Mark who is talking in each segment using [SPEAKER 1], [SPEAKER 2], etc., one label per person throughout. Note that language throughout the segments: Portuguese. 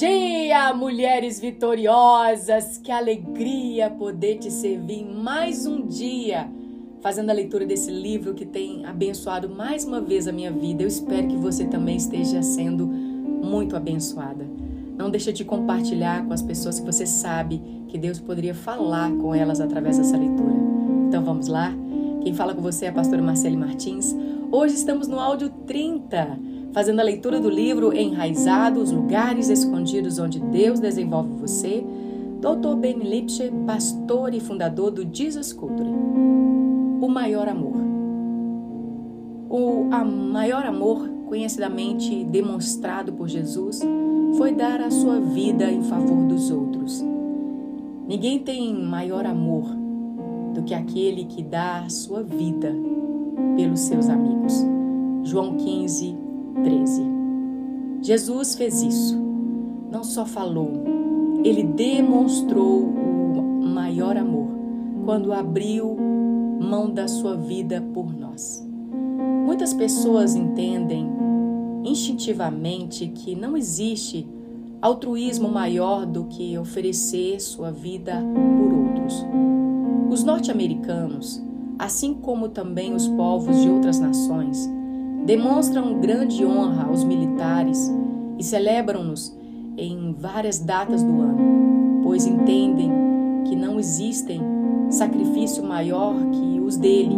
[SPEAKER 1] dia, mulheres vitoriosas! Que alegria poder te servir mais um dia fazendo a leitura desse livro que tem abençoado mais uma vez a minha vida. Eu espero que você também esteja sendo muito abençoada. Não deixa de compartilhar com as pessoas que você sabe que Deus poderia falar com elas através dessa leitura. Então vamos lá? Quem fala com você é a pastora Marcele Martins. Hoje estamos no áudio 30 fazendo a leitura do livro Enraizado, os lugares escondidos onde Deus desenvolve você, Dr. Ben Lipsche, pastor e fundador do Jesus Culture. O maior amor. O a maior amor, conhecidamente demonstrado por Jesus, foi dar a sua vida em favor dos outros. Ninguém tem maior amor do que aquele que dá a sua vida pelos seus amigos. João 15, 13. Jesus fez isso. Não só falou, ele demonstrou o maior amor quando abriu mão da sua vida por nós. Muitas pessoas entendem instintivamente que não existe altruísmo maior do que oferecer sua vida por outros. Os norte-americanos, assim como também os povos de outras nações, demonstram grande honra aos militares e celebram-nos em várias datas do ano, pois entendem que não existem sacrifício maior que os dele,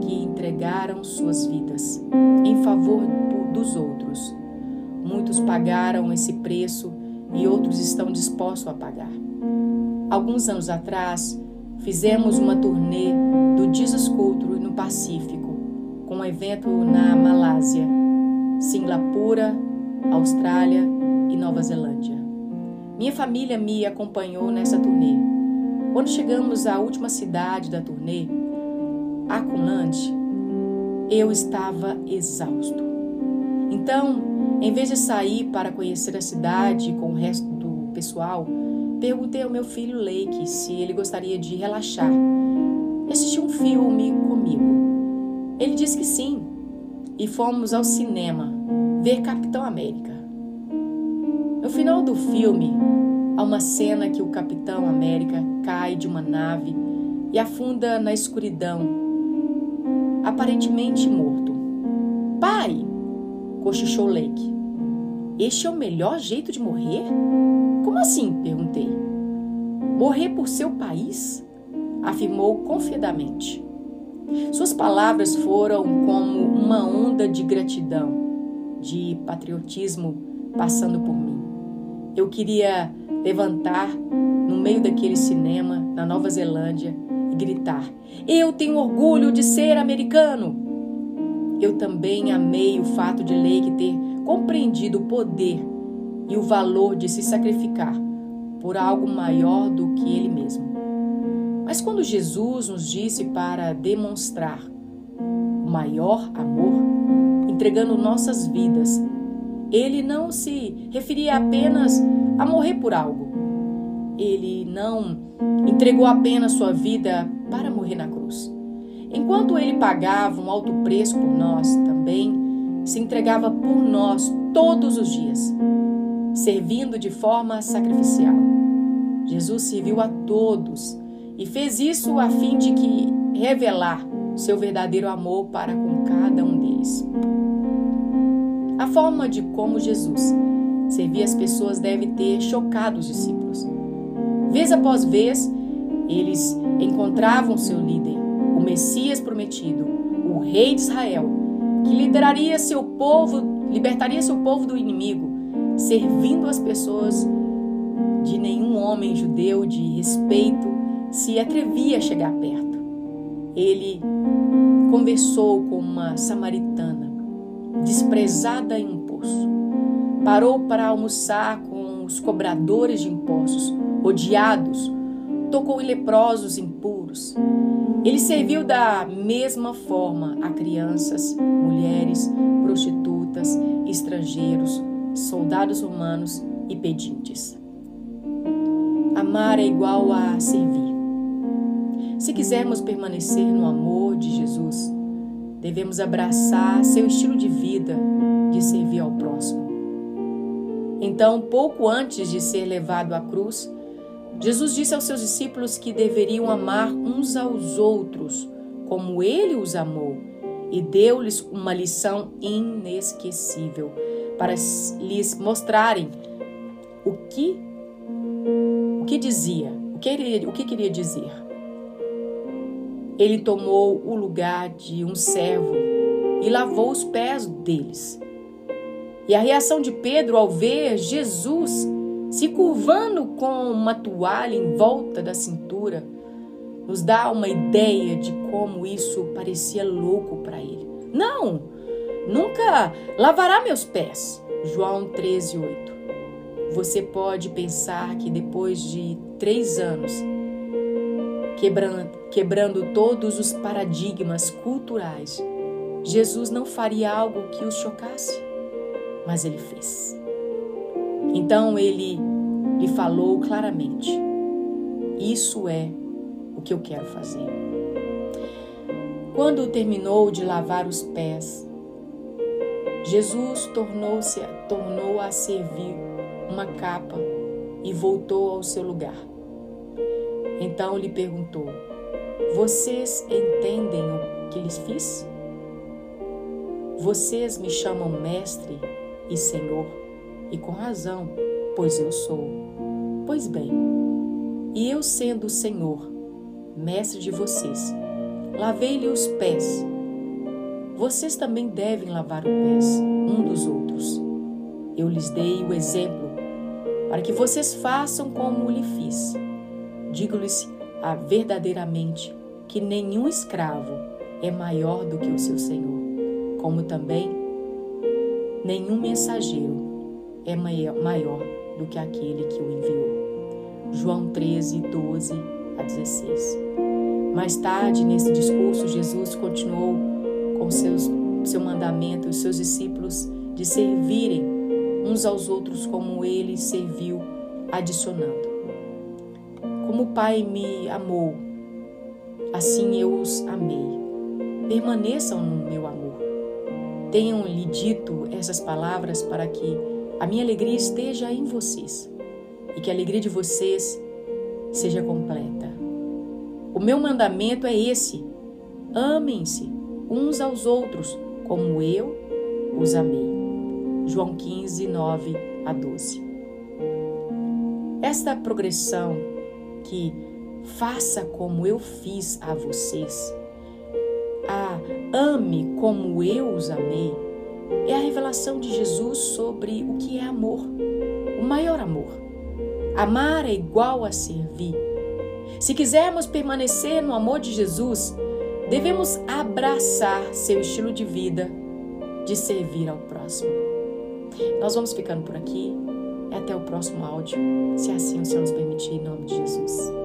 [SPEAKER 1] que entregaram suas vidas em favor dos outros. Muitos pagaram esse preço e outros estão dispostos a pagar. Alguns anos atrás, fizemos uma turnê do Jesus Culture no Pacífico com um evento na Malásia, Singapura, Austrália e Nova Zelândia. Minha família me acompanhou nessa turnê. Quando chegamos à última cidade da turnê, Auckland, eu estava exausto. Então, em vez de sair para conhecer a cidade com o resto do pessoal, perguntei ao meu filho Lake se ele gostaria de relaxar e assistir um filme comigo. Ele disse que sim e fomos ao cinema ver Capitão América. No final do filme, há uma cena que o Capitão América cai de uma nave e afunda na escuridão, aparentemente morto. Pai! cochichou Lake. Este é o melhor jeito de morrer? Como assim? perguntei. Morrer por seu país? afirmou confiadamente. Suas palavras foram como uma onda de gratidão, de patriotismo passando por mim. Eu queria levantar no meio daquele cinema na Nova Zelândia e gritar: Eu tenho orgulho de ser americano! Eu também amei o fato de Lake ter compreendido o poder e o valor de se sacrificar por algo maior do que ele mesmo. Mas quando Jesus nos disse para demonstrar o maior amor, entregando nossas vidas, ele não se referia apenas a morrer por algo. Ele não entregou apenas sua vida para morrer na cruz. Enquanto ele pagava um alto preço por nós, também se entregava por nós todos os dias, servindo de forma sacrificial. Jesus serviu a todos e fez isso a fim de que revelar seu verdadeiro amor para com cada um deles. A forma de como Jesus servia as pessoas deve ter chocado os discípulos. Vez após vez, eles encontravam seu líder, o Messias prometido, o rei de Israel, que lideraria seu povo, libertaria seu povo do inimigo, servindo as pessoas de nenhum homem judeu de respeito se atrevia a chegar perto. Ele conversou com uma samaritana, desprezada em um poço. Parou para almoçar com os cobradores de impostos, odiados. Tocou em leprosos impuros. Ele serviu da mesma forma a crianças, mulheres, prostitutas, estrangeiros, soldados romanos e pedintes. Amar é igual a servir. Se quisermos permanecer no amor de Jesus, devemos abraçar seu estilo de vida de servir ao próximo. Então, pouco antes de ser levado à cruz, Jesus disse aos seus discípulos que deveriam amar uns aos outros como ele os amou e deu-lhes uma lição inesquecível para lhes mostrarem o que o que dizia, o que, o que queria dizer. Ele tomou o lugar de um servo e lavou os pés deles. E a reação de Pedro ao ver Jesus se curvando com uma toalha em volta da cintura nos dá uma ideia de como isso parecia louco para ele. Não, nunca lavará meus pés. João 13, 8. Você pode pensar que depois de três anos, quebrando, quebrando todos os paradigmas culturais, Jesus não faria algo que os chocasse, mas ele fez. Então ele lhe falou claramente: Isso é o que eu quero fazer. Quando terminou de lavar os pés, Jesus tornou-se tornou a servir uma capa e voltou ao seu lugar. Então lhe perguntou: Vocês entendem o que lhes fiz? Vocês me chamam mestre e senhor, e com razão, pois eu sou. Pois bem, e eu sendo o Senhor, mestre de vocês, lavei-lhe os pés. Vocês também devem lavar os pés um dos outros. Eu lhes dei o exemplo para que vocês façam como lhe fiz. Digo-lhes a verdadeiramente que nenhum escravo é maior do que o seu senhor, como também nenhum mensageiro é maior do que aquele que o enviou. João 13, 12 a 16. Mais tarde, nesse discurso, Jesus continuou com seus, seu mandamento e os seus discípulos de servirem uns aos outros como ele serviu, adicionando: Como o Pai me amou, assim eu os amei. Permaneçam no meu amor. Tenham-lhe dito essas palavras para que a minha alegria esteja em vocês e que a alegria de vocês seja completa. O meu mandamento é esse: amem-se uns aos outros como eu os amei. João 15, 9 a 12. Esta progressão que faça como eu fiz a vocês, a ame como eu os amei, é a revelação de Jesus sobre o que é amor, o maior amor. Amar é igual a servir. Se quisermos permanecer no amor de Jesus, devemos abraçar seu estilo de vida de servir ao próximo. Nós vamos ficando por aqui. Até o próximo áudio, se assim o Senhor nos permitir, em nome de Jesus.